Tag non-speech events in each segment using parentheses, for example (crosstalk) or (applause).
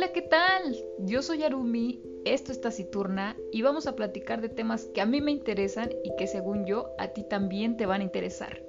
Hola, ¿qué tal? Yo soy Arumi, esto es Taciturna y vamos a platicar de temas que a mí me interesan y que según yo a ti también te van a interesar.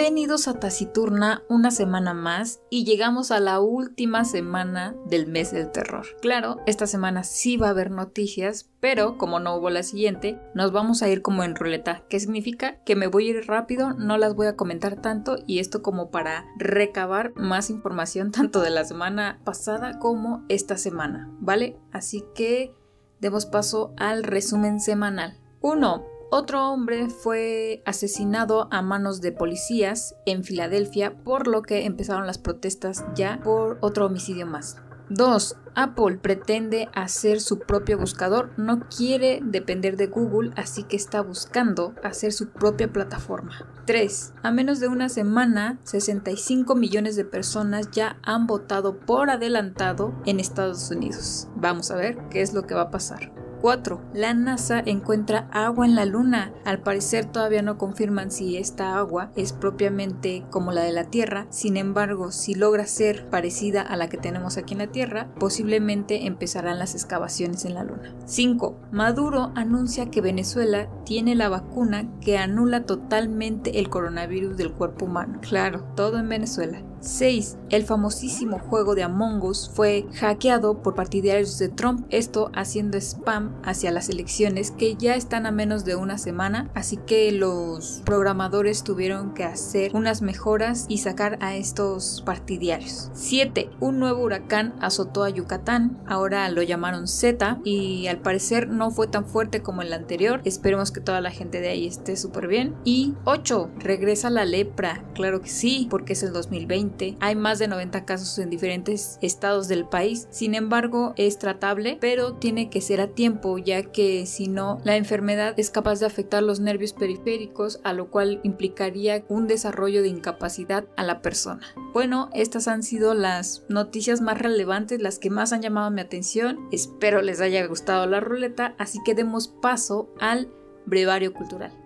Bienvenidos a Taciturna una semana más y llegamos a la última semana del mes del terror. Claro, esta semana sí va a haber noticias, pero como no hubo la siguiente, nos vamos a ir como en ruleta, que significa que me voy a ir rápido, no las voy a comentar tanto y esto como para recabar más información (laughs) tanto de la semana pasada como esta semana, ¿vale? Así que demos paso al resumen semanal. 1. Otro hombre fue asesinado a manos de policías en Filadelfia, por lo que empezaron las protestas ya por otro homicidio más. 2. Apple pretende hacer su propio buscador, no quiere depender de Google, así que está buscando hacer su propia plataforma. 3. A menos de una semana, 65 millones de personas ya han votado por adelantado en Estados Unidos. Vamos a ver qué es lo que va a pasar. 4. La NASA encuentra agua en la Luna. Al parecer todavía no confirman si esta agua es propiamente como la de la Tierra. Sin embargo, si logra ser parecida a la que tenemos aquí en la Tierra, posiblemente empezarán las excavaciones en la Luna. 5. Maduro anuncia que Venezuela tiene la vacuna que anula totalmente el coronavirus del cuerpo humano. Claro, todo en Venezuela. 6. El famosísimo juego de Among Us fue hackeado por partidarios de Trump, esto haciendo spam hacia las elecciones que ya están a menos de una semana, así que los programadores tuvieron que hacer unas mejoras y sacar a estos partidarios. 7. Un nuevo huracán azotó a Yucatán, ahora lo llamaron Z y al parecer no fue tan fuerte como el anterior, esperemos que toda la gente de ahí esté súper bien. Y 8. Regresa la lepra, claro que sí, porque es el 2020 hay más de 90 casos en diferentes estados del país. Sin embargo, es tratable, pero tiene que ser a tiempo, ya que si no, la enfermedad es capaz de afectar los nervios periféricos, a lo cual implicaría un desarrollo de incapacidad a la persona. Bueno, estas han sido las noticias más relevantes, las que más han llamado mi atención. Espero les haya gustado la ruleta, así que demos paso al brevario cultural.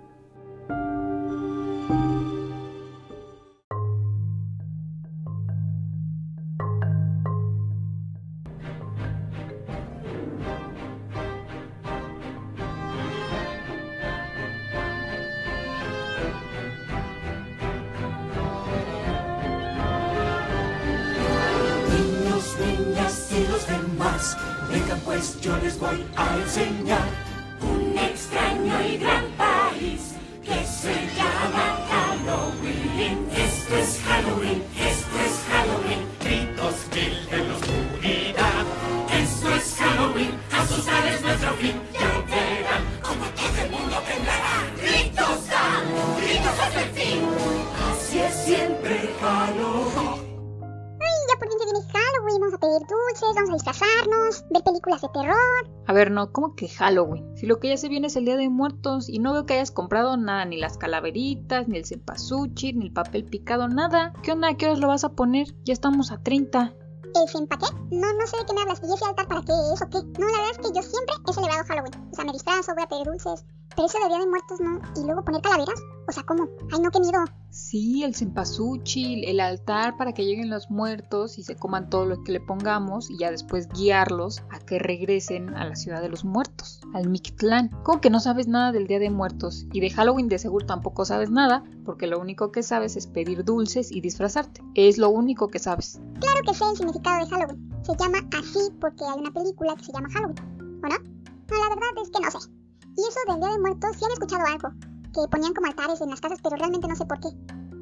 Terror. A ver, no, ¿cómo que Halloween? Si lo que ya se viene es el Día de Muertos y no veo que hayas comprado nada, ni las calaveritas, ni el cempasúchil, ni el papel picado, nada. ¿Qué onda? ¿Qué horas lo vas a poner? Ya estamos a 30. ¿El cempaqué? No, no sé de qué me hablas. ¿Y ese altar para qué es o qué? No, la verdad es que yo siempre he celebrado Halloween. O sea, me disfrazo, voy a pedir dulces. Pero eso de Día de Muertos no. ¿Y luego poner calaveras? O sea, ¿cómo? Ay, no, qué miedo. Sí, el cempasúchil, el altar para que lleguen los muertos y se coman todo lo que le pongamos y ya después guiarlos a que regresen a la ciudad de los muertos, al Mictlán. ¿Cómo que no sabes nada del Día de Muertos? Y de Halloween de seguro tampoco sabes nada, porque lo único que sabes es pedir dulces y disfrazarte. Es lo único que sabes. Claro que sé el significado de Halloween. Se llama así porque hay una película que se llama Halloween, ¿o no? No, la verdad es que no sé. Y eso del Día de Muertos sí han escuchado algo, que ponían como altares en las casas, pero realmente no sé por qué.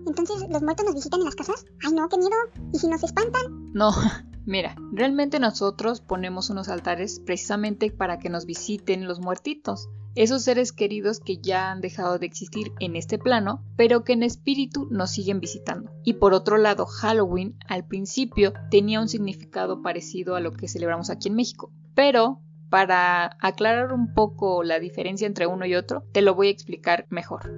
Entonces, ¿los muertos nos visitan en las casas? Ay, no, qué miedo. ¿Y si nos espantan? No, (laughs) mira, realmente nosotros ponemos unos altares precisamente para que nos visiten los muertitos. Esos seres queridos que ya han dejado de existir en este plano, pero que en espíritu nos siguen visitando. Y por otro lado, Halloween al principio tenía un significado parecido a lo que celebramos aquí en México. Pero para aclarar un poco la diferencia entre uno y otro, te lo voy a explicar mejor.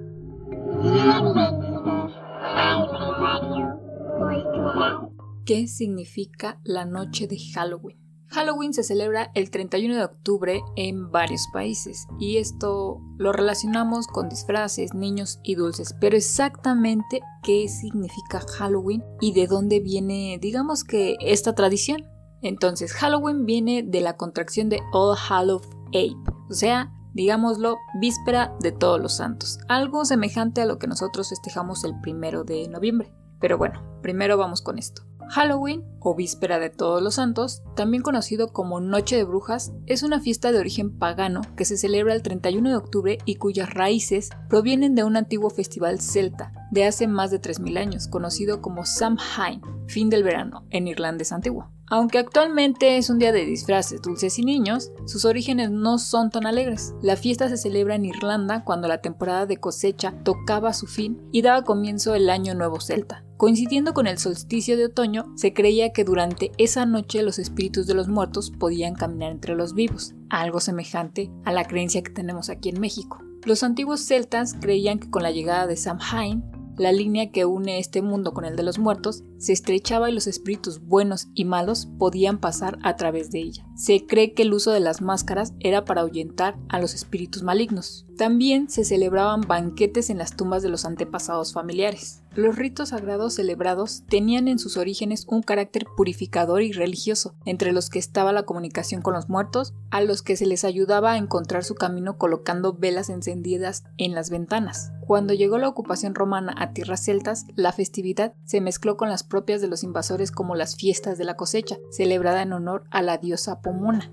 ¿Qué significa la noche de Halloween? Halloween se celebra el 31 de octubre en varios países y esto lo relacionamos con disfraces, niños y dulces, pero exactamente qué significa Halloween y de dónde viene, digamos que, esta tradición. Entonces, Halloween viene de la contracción de All Hallow Ape, o sea, digámoslo, víspera de todos los santos, algo semejante a lo que nosotros festejamos el primero de noviembre. Pero bueno, primero vamos con esto. Halloween, o Víspera de Todos los Santos, también conocido como Noche de Brujas, es una fiesta de origen pagano que se celebra el 31 de octubre y cuyas raíces provienen de un antiguo festival celta de hace más de 3.000 años, conocido como Samhain, fin del verano, en irlandés antiguo. Aunque actualmente es un día de disfraces, dulces y niños, sus orígenes no son tan alegres. La fiesta se celebra en Irlanda cuando la temporada de cosecha tocaba su fin y daba comienzo el año nuevo celta. Coincidiendo con el solsticio de otoño, se creía que durante esa noche los espíritus de los muertos podían caminar entre los vivos, algo semejante a la creencia que tenemos aquí en México. Los antiguos celtas creían que con la llegada de Samhain la línea que une este mundo con el de los muertos se estrechaba y los espíritus buenos y malos podían pasar a través de ella. Se cree que el uso de las máscaras era para ahuyentar a los espíritus malignos. También se celebraban banquetes en las tumbas de los antepasados familiares. Los ritos sagrados celebrados tenían en sus orígenes un carácter purificador y religioso, entre los que estaba la comunicación con los muertos, a los que se les ayudaba a encontrar su camino colocando velas encendidas en las ventanas. Cuando llegó la ocupación romana a tierras celtas, la festividad se mezcló con las propias de los invasores como las fiestas de la cosecha, celebrada en honor a la diosa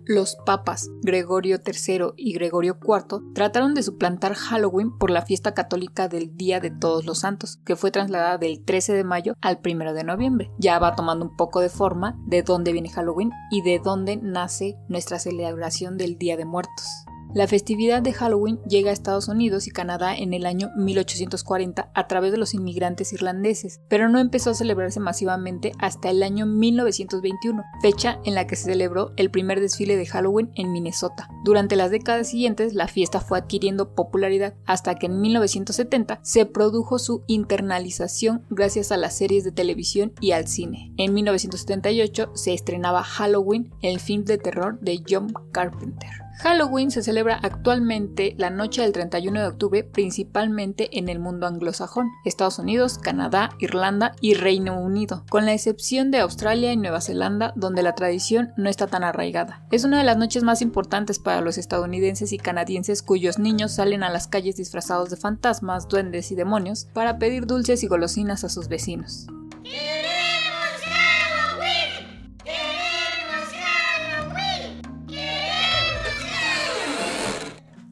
Los papas Gregorio III y Gregorio IV trataron de suplantar Halloween por la fiesta católica del Día de Todos los Santos, que fue trasladada del 13 de mayo al 1 de noviembre. Ya va tomando un poco de forma de dónde viene Halloween y de dónde nace nuestra celebración del Día de Muertos. La festividad de Halloween llega a Estados Unidos y Canadá en el año 1840 a través de los inmigrantes irlandeses, pero no empezó a celebrarse masivamente hasta el año 1921, fecha en la que se celebró el primer desfile de Halloween en Minnesota. Durante las décadas siguientes, la fiesta fue adquiriendo popularidad hasta que en 1970 se produjo su internalización gracias a las series de televisión y al cine. En 1978 se estrenaba Halloween, el film de terror de John Carpenter. Halloween se celebra actualmente la noche del 31 de octubre principalmente en el mundo anglosajón, Estados Unidos, Canadá, Irlanda y Reino Unido, con la excepción de Australia y Nueva Zelanda donde la tradición no está tan arraigada. Es una de las noches más importantes para los estadounidenses y canadienses cuyos niños salen a las calles disfrazados de fantasmas, duendes y demonios para pedir dulces y golosinas a sus vecinos.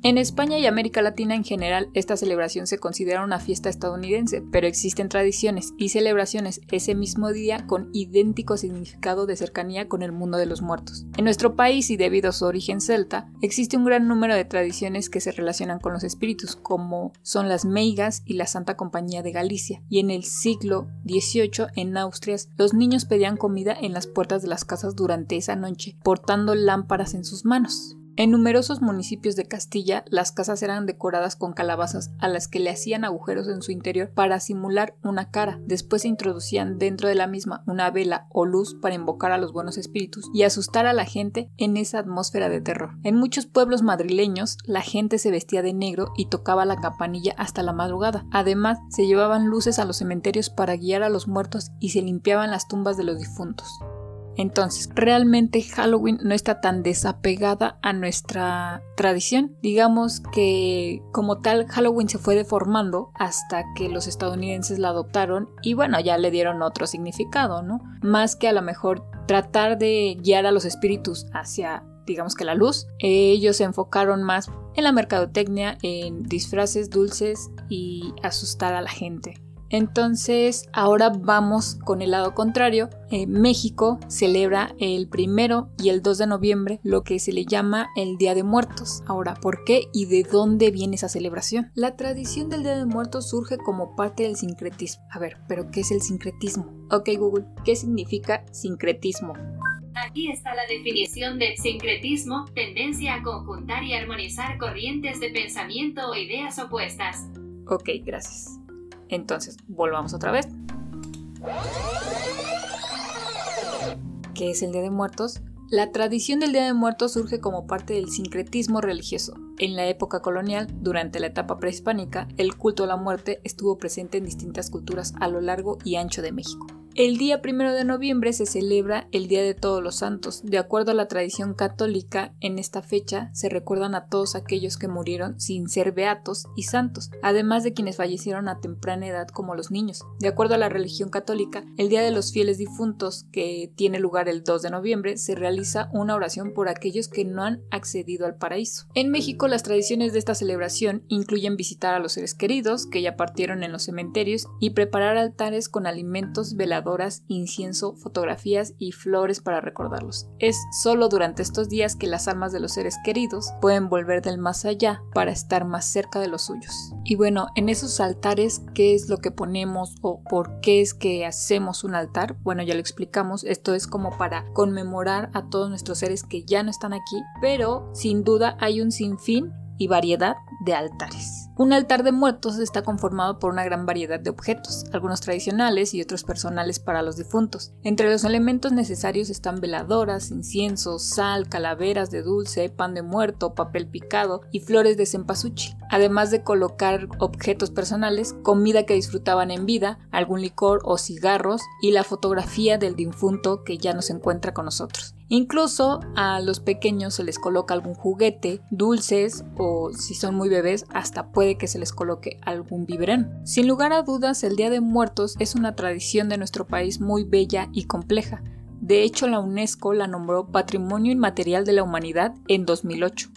En España y América Latina en general, esta celebración se considera una fiesta estadounidense, pero existen tradiciones y celebraciones ese mismo día con idéntico significado de cercanía con el mundo de los muertos. En nuestro país y debido a su origen celta, existe un gran número de tradiciones que se relacionan con los espíritus, como son las meigas y la Santa Compañía de Galicia, y en el siglo XVIII en Austria los niños pedían comida en las puertas de las casas durante esa noche, portando lámparas en sus manos. En numerosos municipios de Castilla, las casas eran decoradas con calabazas a las que le hacían agujeros en su interior para simular una cara. Después se introducían dentro de la misma una vela o luz para invocar a los buenos espíritus y asustar a la gente en esa atmósfera de terror. En muchos pueblos madrileños, la gente se vestía de negro y tocaba la campanilla hasta la madrugada. Además, se llevaban luces a los cementerios para guiar a los muertos y se limpiaban las tumbas de los difuntos. Entonces, realmente Halloween no está tan desapegada a nuestra tradición. Digamos que como tal Halloween se fue deformando hasta que los estadounidenses la adoptaron y bueno, ya le dieron otro significado, ¿no? Más que a lo mejor tratar de guiar a los espíritus hacia digamos que la luz, ellos se enfocaron más en la mercadotecnia, en disfraces dulces y asustar a la gente. Entonces, ahora vamos con el lado contrario. Eh, México celebra el primero y el 2 de noviembre lo que se le llama el Día de Muertos. Ahora, ¿por qué y de dónde viene esa celebración? La tradición del Día de Muertos surge como parte del sincretismo. A ver, ¿pero qué es el sincretismo? Ok, Google, ¿qué significa sincretismo? Aquí está la definición de sincretismo, tendencia a conjuntar y armonizar corrientes de pensamiento o ideas opuestas. Ok, gracias. Entonces, volvamos otra vez. ¿Qué es el Día de Muertos? La tradición del Día de Muertos surge como parte del sincretismo religioso. En la época colonial, durante la etapa prehispánica, el culto a la muerte estuvo presente en distintas culturas a lo largo y ancho de México. El día primero de noviembre se celebra el Día de Todos los Santos. De acuerdo a la tradición católica, en esta fecha se recuerdan a todos aquellos que murieron sin ser beatos y santos, además de quienes fallecieron a temprana edad como los niños. De acuerdo a la religión católica, el Día de los Fieles Difuntos, que tiene lugar el 2 de noviembre, se realiza una oración por aquellos que no han accedido al paraíso. En México, las tradiciones de esta celebración incluyen visitar a los seres queridos que ya partieron en los cementerios y preparar altares con alimentos velados incienso, fotografías y flores para recordarlos. Es solo durante estos días que las almas de los seres queridos pueden volver del más allá para estar más cerca de los suyos. Y bueno, en esos altares, ¿qué es lo que ponemos o por qué es que hacemos un altar? Bueno, ya lo explicamos, esto es como para conmemorar a todos nuestros seres que ya no están aquí, pero sin duda hay un sinfín y variedad de altares. Un altar de muertos está conformado por una gran variedad de objetos, algunos tradicionales y otros personales para los difuntos. Entre los elementos necesarios están veladoras, inciensos, sal, calaveras de dulce, pan de muerto, papel picado y flores de cempasúchil, además de colocar objetos personales, comida que disfrutaban en vida, algún licor o cigarros y la fotografía del difunto que ya no se encuentra con nosotros. Incluso a los pequeños se les coloca algún juguete, dulces o si son muy bebés hasta puede que se les coloque algún biberón. Sin lugar a dudas el Día de Muertos es una tradición de nuestro país muy bella y compleja. De hecho la UNESCO la nombró Patrimonio Inmaterial de la Humanidad en 2008.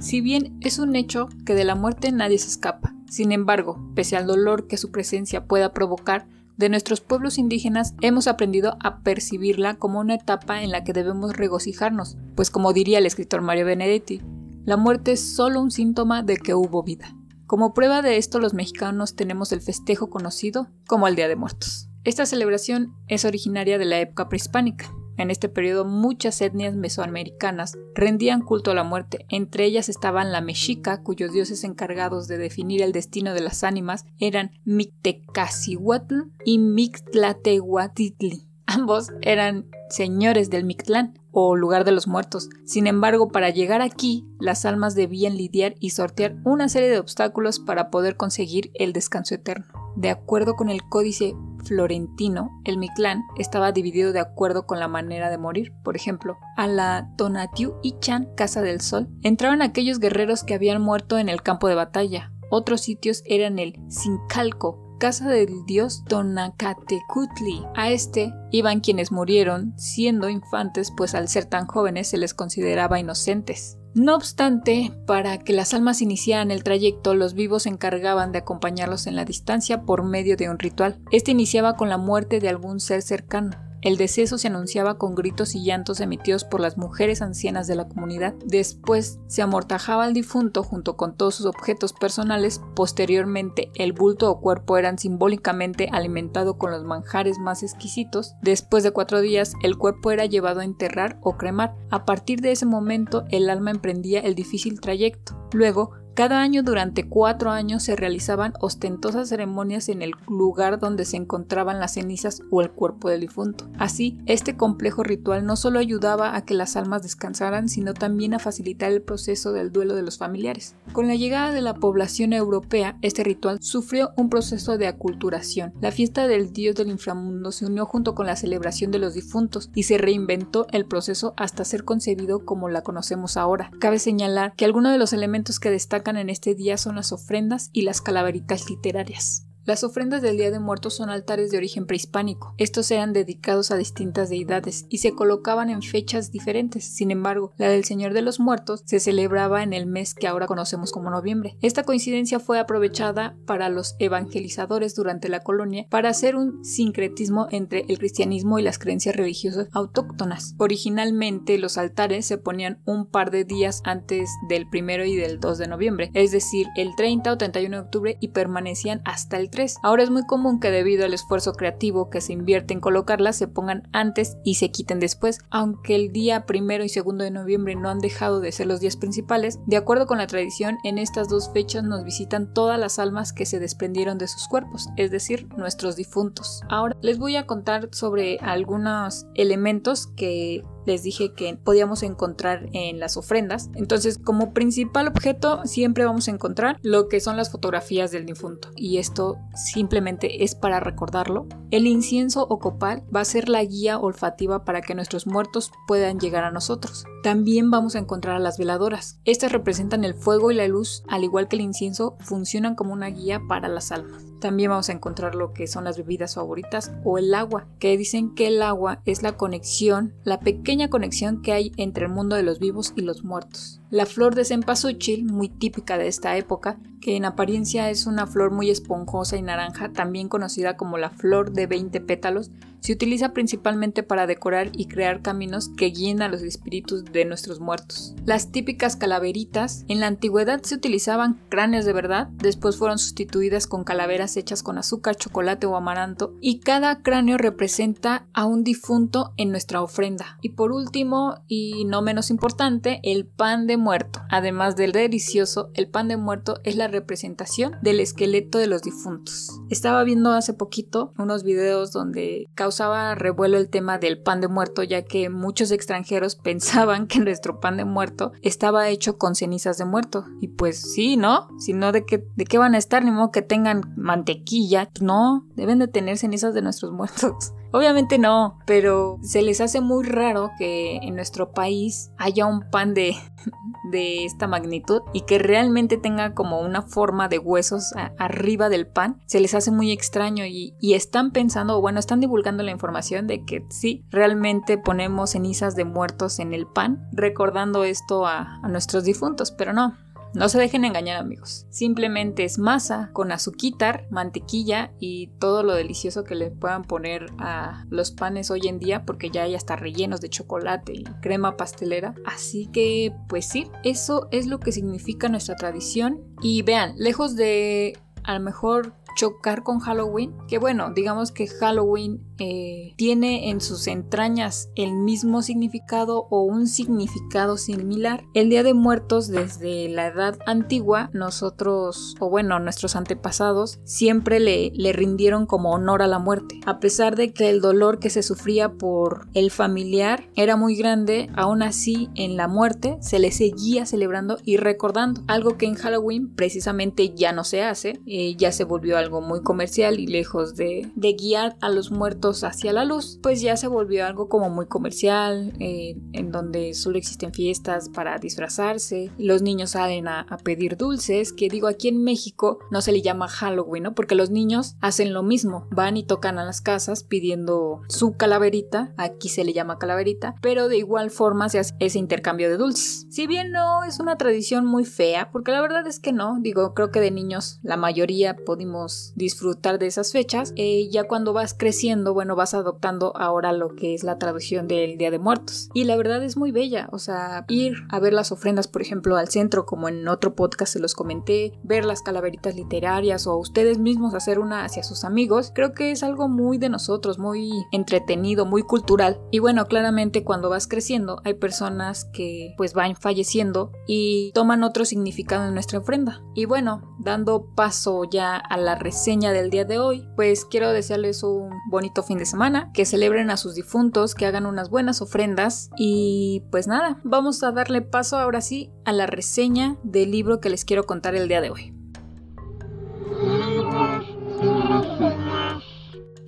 Si bien es un hecho que de la muerte nadie se escapa, sin embargo, pese al dolor que su presencia pueda provocar, de nuestros pueblos indígenas hemos aprendido a percibirla como una etapa en la que debemos regocijarnos, pues como diría el escritor Mario Benedetti, la muerte es solo un síntoma de que hubo vida. Como prueba de esto los mexicanos tenemos el festejo conocido como el Día de Muertos. Esta celebración es originaria de la época prehispánica, en este periodo muchas etnias mesoamericanas rendían culto a la muerte, entre ellas estaban la mexica, cuyos dioses encargados de definir el destino de las ánimas eran Mictecacihuatl y Mictlatehuatitli. Ambos eran señores del Mictlán o lugar de los muertos. Sin embargo, para llegar aquí, las almas debían lidiar y sortear una serie de obstáculos para poder conseguir el descanso eterno. De acuerdo con el códice florentino, el Mictlán estaba dividido de acuerdo con la manera de morir. Por ejemplo, a la Tonatiu Ichan, Casa del Sol, entraban aquellos guerreros que habían muerto en el campo de batalla. Otros sitios eran el Sincalco, casa del dios Tonacatecutli. A este iban quienes murieron siendo infantes, pues al ser tan jóvenes se les consideraba inocentes. No obstante, para que las almas iniciaran el trayecto, los vivos se encargaban de acompañarlos en la distancia por medio de un ritual. Este iniciaba con la muerte de algún ser cercano. El deceso se anunciaba con gritos y llantos emitidos por las mujeres ancianas de la comunidad. Después se amortajaba al difunto junto con todos sus objetos personales. Posteriormente, el bulto o cuerpo eran simbólicamente alimentado con los manjares más exquisitos. Después de cuatro días, el cuerpo era llevado a enterrar o cremar. A partir de ese momento, el alma emprendía el difícil trayecto. Luego, cada año durante cuatro años se realizaban ostentosas ceremonias en el lugar donde se encontraban las cenizas o el cuerpo del difunto. Así, este complejo ritual no solo ayudaba a que las almas descansaran, sino también a facilitar el proceso del duelo de los familiares. Con la llegada de la población europea, este ritual sufrió un proceso de aculturación. La fiesta del dios del inframundo se unió junto con la celebración de los difuntos y se reinventó el proceso hasta ser concebido como la conocemos ahora. Cabe señalar que algunos de los elementos que en este día son las ofrendas y las calaveritas literarias. Las ofrendas del Día de Muertos son altares de origen prehispánico. Estos eran dedicados a distintas deidades y se colocaban en fechas diferentes. Sin embargo, la del Señor de los Muertos se celebraba en el mes que ahora conocemos como noviembre. Esta coincidencia fue aprovechada para los evangelizadores durante la colonia para hacer un sincretismo entre el cristianismo y las creencias religiosas autóctonas. Originalmente los altares se ponían un par de días antes del primero y del 2 de noviembre, es decir, el 30 o 31 de octubre y permanecían hasta el Ahora es muy común que debido al esfuerzo creativo que se invierte en colocarlas se pongan antes y se quiten después, aunque el día primero y segundo de noviembre no han dejado de ser los días principales, de acuerdo con la tradición, en estas dos fechas nos visitan todas las almas que se desprendieron de sus cuerpos, es decir, nuestros difuntos. Ahora les voy a contar sobre algunos elementos que les dije que podíamos encontrar en las ofrendas. Entonces, como principal objeto, siempre vamos a encontrar lo que son las fotografías del difunto. Y esto simplemente es para recordarlo. El incienso o copal va a ser la guía olfativa para que nuestros muertos puedan llegar a nosotros. También vamos a encontrar a las veladoras. Estas representan el fuego y la luz, al igual que el incienso, funcionan como una guía para las almas. También vamos a encontrar lo que son las bebidas favoritas o el agua, que dicen que el agua es la conexión, la pequeña conexión que hay entre el mundo de los vivos y los muertos. La flor de cempasúchil, muy típica de esta época, que en apariencia es una flor muy esponjosa y naranja, también conocida como la flor de 20 pétalos, se utiliza principalmente para decorar y crear caminos que guíen a los espíritus de nuestros muertos. Las típicas calaveritas, en la antigüedad se utilizaban cráneos de verdad, después fueron sustituidas con calaveras hechas con azúcar, chocolate o amaranto, y cada cráneo representa a un difunto en nuestra ofrenda. Y por último, y no menos importante, el pan de muerto. Además del delicioso, el pan de muerto es la representación del esqueleto de los difuntos. Estaba viendo hace poquito unos videos donde causaba revuelo el tema del pan de muerto, ya que muchos extranjeros (laughs) pensaban que nuestro pan de muerto estaba hecho con cenizas de muerto. Y pues sí, ¿no? Si no, ¿de de qué van a estar? Ni modo que tengan mantequilla. No, deben de tener cenizas de nuestros (laughs) muertos. Obviamente no, pero se les hace muy raro que en nuestro país haya un pan de, (laughs) de esta magnitud y que realmente tenga como una forma de huesos arriba del pan. Se les hace muy extraño y, están pensando, o bueno, están divulgando la información de que sí, realmente ponemos cenizas de muertos en el pan, recordando esto a, a nuestros difuntos, pero no, no se dejen engañar amigos, simplemente es masa con azuquitar, mantequilla y todo lo delicioso que le puedan poner a los panes hoy en día porque ya hay hasta rellenos de chocolate y crema pastelera. Así que pues sí, eso es lo que significa nuestra tradición y vean, lejos de a lo mejor chocar con Halloween, que bueno, digamos que Halloween eh, tiene en sus entrañas el mismo significado o un significado similar. El Día de Muertos desde la edad antigua, nosotros, o bueno, nuestros antepasados, siempre le, le rindieron como honor a la muerte. A pesar de que el dolor que se sufría por el familiar era muy grande, aún así en la muerte se le seguía celebrando y recordando. Algo que en Halloween precisamente ya no se hace, ya se volvió algo algo muy comercial y lejos de, guiar a los muertos hacia la luz, pues ya se volvió algo como muy comercial, eh, en donde solo existen fiestas para disfrazarse, los niños salen a, pedir dulces, que digo aquí en México no se le llama Halloween, ¿no? Porque los niños hacen lo mismo, van y tocan a las casas pidiendo su calaverita, aquí se le llama calaverita, pero de igual forma se hace ese intercambio de dulces. Si bien no es una tradición muy fea, porque la verdad es que no, digo, creo que de niños la mayoría pudimos disfrutar de esas fechas. Eh, ya cuando vas creciendo, bueno, vas adoptando ahora lo que es la traducción del Día de Muertos. Y la verdad es muy bella, o sea, ir a ver las ofrendas, por ejemplo, al centro, como en otro podcast se los comenté, ver las calaveritas literarias o ustedes mismos hacer una hacia sus amigos, creo que es algo muy de nosotros, muy entretenido, muy cultural. Y bueno, claramente cuando vas creciendo hay personas que pues van falleciendo y toman otro significado en nuestra ofrenda. Y bueno, dando paso ya a la reseña del día de hoy, pues quiero desearles un bonito fin de semana, que celebren a sus difuntos, que hagan unas buenas ofrendas y pues nada, vamos a darle paso ahora sí a la reseña del libro que les quiero contar el día de hoy.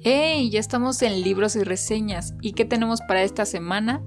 ¡Hey! Ya estamos en libros y reseñas. ¿Y qué tenemos para esta semana?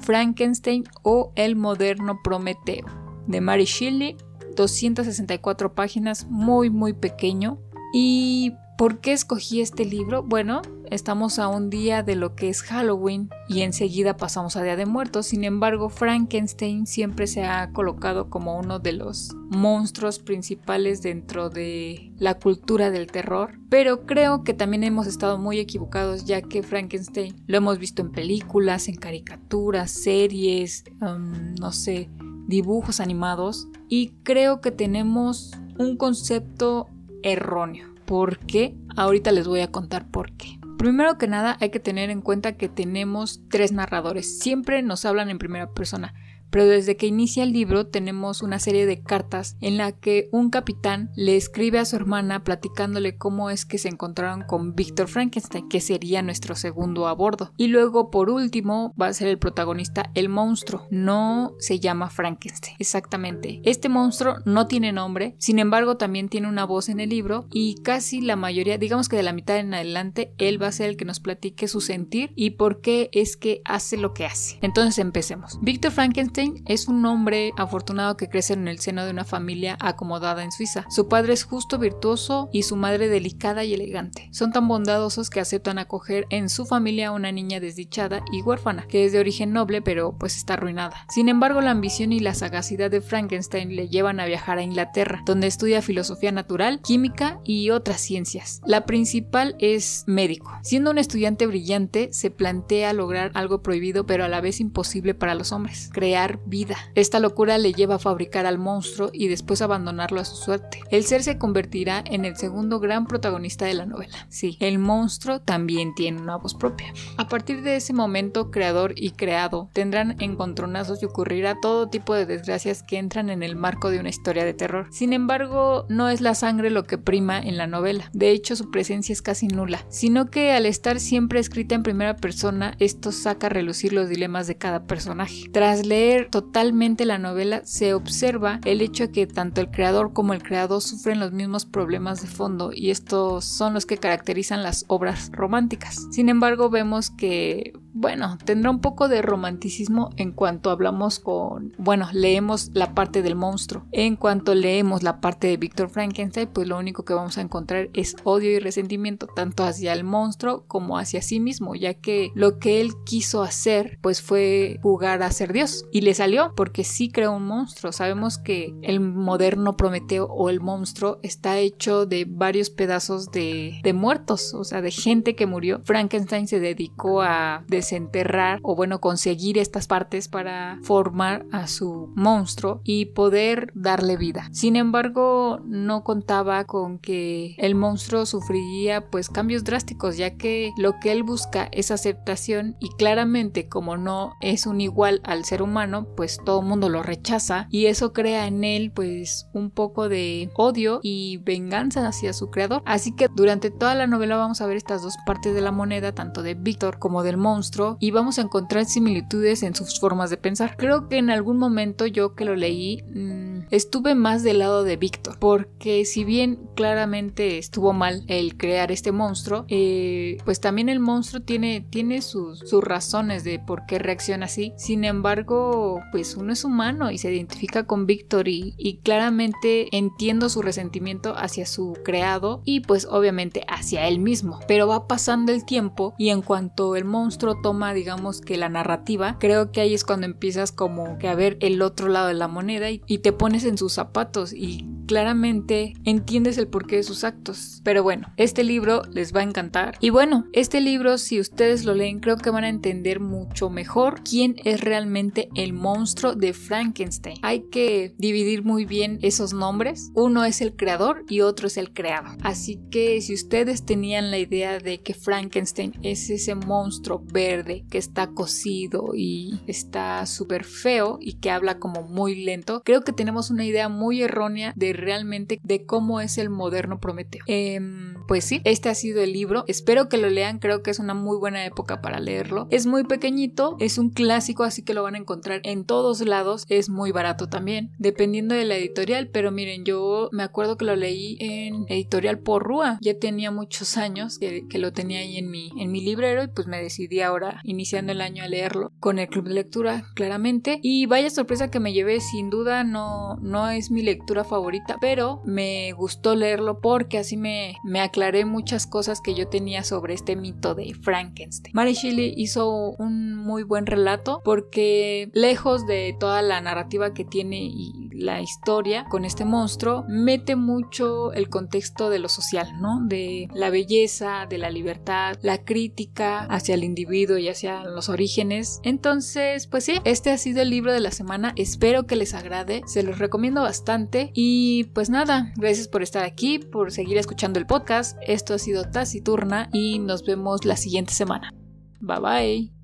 Frankenstein o El moderno Prometeo, de Mary Shelley, 264 páginas, muy muy pequeño, ¿Y por qué escogí este libro? Bueno, estamos a un día de lo que es Halloween y enseguida pasamos a Día de Muertos. Sin embargo, Frankenstein siempre se ha colocado como uno de los monstruos principales dentro de la cultura del terror. Pero creo que también hemos estado muy equivocados ya que Frankenstein lo hemos visto en películas, en caricaturas, series, um, no sé, dibujos animados. Y creo que tenemos un concepto erróneo. ¿Por qué? Ahorita les voy a contar por qué. Primero que nada hay que tener en cuenta que tenemos tres narradores, siempre nos hablan en primera persona pero desde que inicia el libro tenemos una serie de cartas en la que un capitán le escribe a su hermana platicándole cómo es que se encontraron con Víctor Frankenstein, que sería nuestro segundo a bordo. Y luego, por último, va a ser el protagonista el monstruo. No se llama Frankenstein, exactamente. Este monstruo no tiene nombre, sin embargo también tiene una voz en el libro y casi la mayoría, digamos que de la mitad en adelante, él va a ser el que nos platique su sentir y por qué es que hace lo que hace. Entonces empecemos. Víctor Frankenstein es un hombre afortunado que crece en el seno de una familia acomodada en Suiza. Su padre es justo, virtuoso y su madre delicada y elegante. Son tan bondadosos que aceptan acoger en su familia a una niña desdichada y huérfana, que es de origen noble pero pues está arruinada. Sin embargo, la ambición y la sagacidad de Frankenstein le llevan a viajar a Inglaterra, donde estudia filosofía natural, química y otras ciencias. La principal es médico. Siendo un estudiante brillante, se plantea lograr algo prohibido pero a la vez imposible para los hombres, crear vida. Esta locura le lleva a fabricar al monstruo y después abandonarlo a su suerte. El ser se convertirá en el segundo gran protagonista de la novela. Sí, el monstruo también tiene una voz propia. A partir de ese momento, creador y creado tendrán encontronazos y ocurrirá todo tipo de desgracias que entran en el marco de una historia de terror. Sin embargo, no es la sangre lo que prima en la novela. De hecho, su presencia es casi nula, sino que al estar siempre escrita en primera persona, esto saca a relucir los dilemas de cada personaje. Tras leer totalmente la novela, se observa el hecho de que tanto el creador como el creador sufren los mismos problemas de fondo y estos son los que caracterizan las obras románticas. Sin embargo, vemos que bueno, tendrá un poco de romanticismo en cuanto hablamos con, bueno, leemos la parte del monstruo. En cuanto leemos la parte de Víctor Frankenstein, pues lo único que vamos a encontrar es odio y resentimiento tanto hacia el monstruo como hacia sí mismo, ya que lo que él quiso hacer pues fue jugar a ser Dios y le salió porque sí creó un monstruo. Sabemos que el moderno Prometeo o el monstruo está hecho de varios pedazos de, de muertos, o sea, de gente que murió. Frankenstein se dedicó a desenterrar o bueno conseguir estas partes para formar a su monstruo y poder darle vida. Sin embargo, no contaba con que el monstruo sufriría pues cambios drásticos ya que lo que él busca es aceptación y claramente como no es un igual al ser humano pues todo mundo lo rechaza y eso crea en él pues un poco de odio y venganza hacia su creador. Así que durante toda la novela vamos a ver estas dos partes de la moneda tanto de Víctor como del monstruo y vamos a encontrar similitudes en sus formas de pensar. Creo que en algún momento yo que lo leí mm, estuve más del lado de Víctor, porque si bien claramente estuvo mal el crear este monstruo, eh, pues también el monstruo tiene, tiene sus, sus razones de por qué reacciona así. Sin embargo, pues uno es humano y se identifica con Víctor y, y claramente entiendo su resentimiento hacia su creado y pues obviamente hacia él mismo. Pero va pasando el tiempo y en cuanto el monstruo toma, digamos que la narrativa, creo que ahí es cuando empiezas como que a ver el otro lado de la moneda y, te pones en sus zapatos y claramente entiendes el porqué de sus actos. Pero bueno, este libro les va a encantar. Y bueno, este libro, si ustedes lo leen, creo que van a entender mucho mejor quién es realmente el monstruo de Frankenstein. Hay que dividir muy bien esos nombres. Uno es el creador y otro es el creado. Así que si ustedes tenían la idea de que Frankenstein es ese monstruo verde, que está cocido y está súper feo y que habla como muy lento, creo que tenemos una idea muy errónea de realmente de cómo es el moderno Prometeo. Em, pues sí, este ha sido el libro. Espero que lo lean, creo que es una muy buena época para leerlo. Es muy pequeñito, es un clásico, así que lo van a encontrar en todos lados. Es muy barato también, dependiendo de la editorial, pero miren, yo me acuerdo que lo leí en editorial Porrúa. Ya tenía muchos años que, que lo tenía ahí en mi, en mi librero y pues me decidí ahora iniciando el año a leerlo con el club de lectura claramente y vaya sorpresa que me llevé sin duda no no es mi lectura favorita pero me gustó leerlo porque así me, me aclaré muchas cosas que yo tenía sobre este mito de Frankenstein. Mary Shelley hizo un muy buen relato porque lejos de toda la narrativa que tiene y la historia con este monstruo mete mucho el contexto de lo social, ¿no? De la belleza, de la libertad, la crítica hacia el individuo y hacia los orígenes. Entonces, pues sí, este ha sido el libro de la semana. Espero que les agrade, se los recomiendo bastante. Y pues nada, gracias por estar aquí, por seguir escuchando el podcast. Esto ha sido Taciturna y nos vemos la siguiente semana. Bye bye.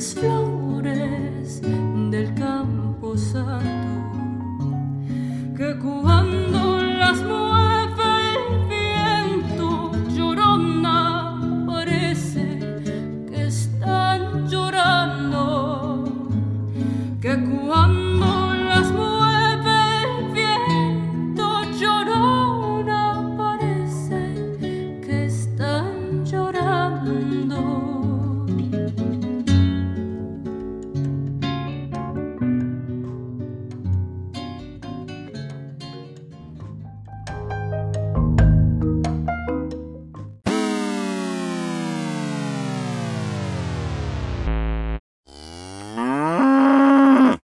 Las flores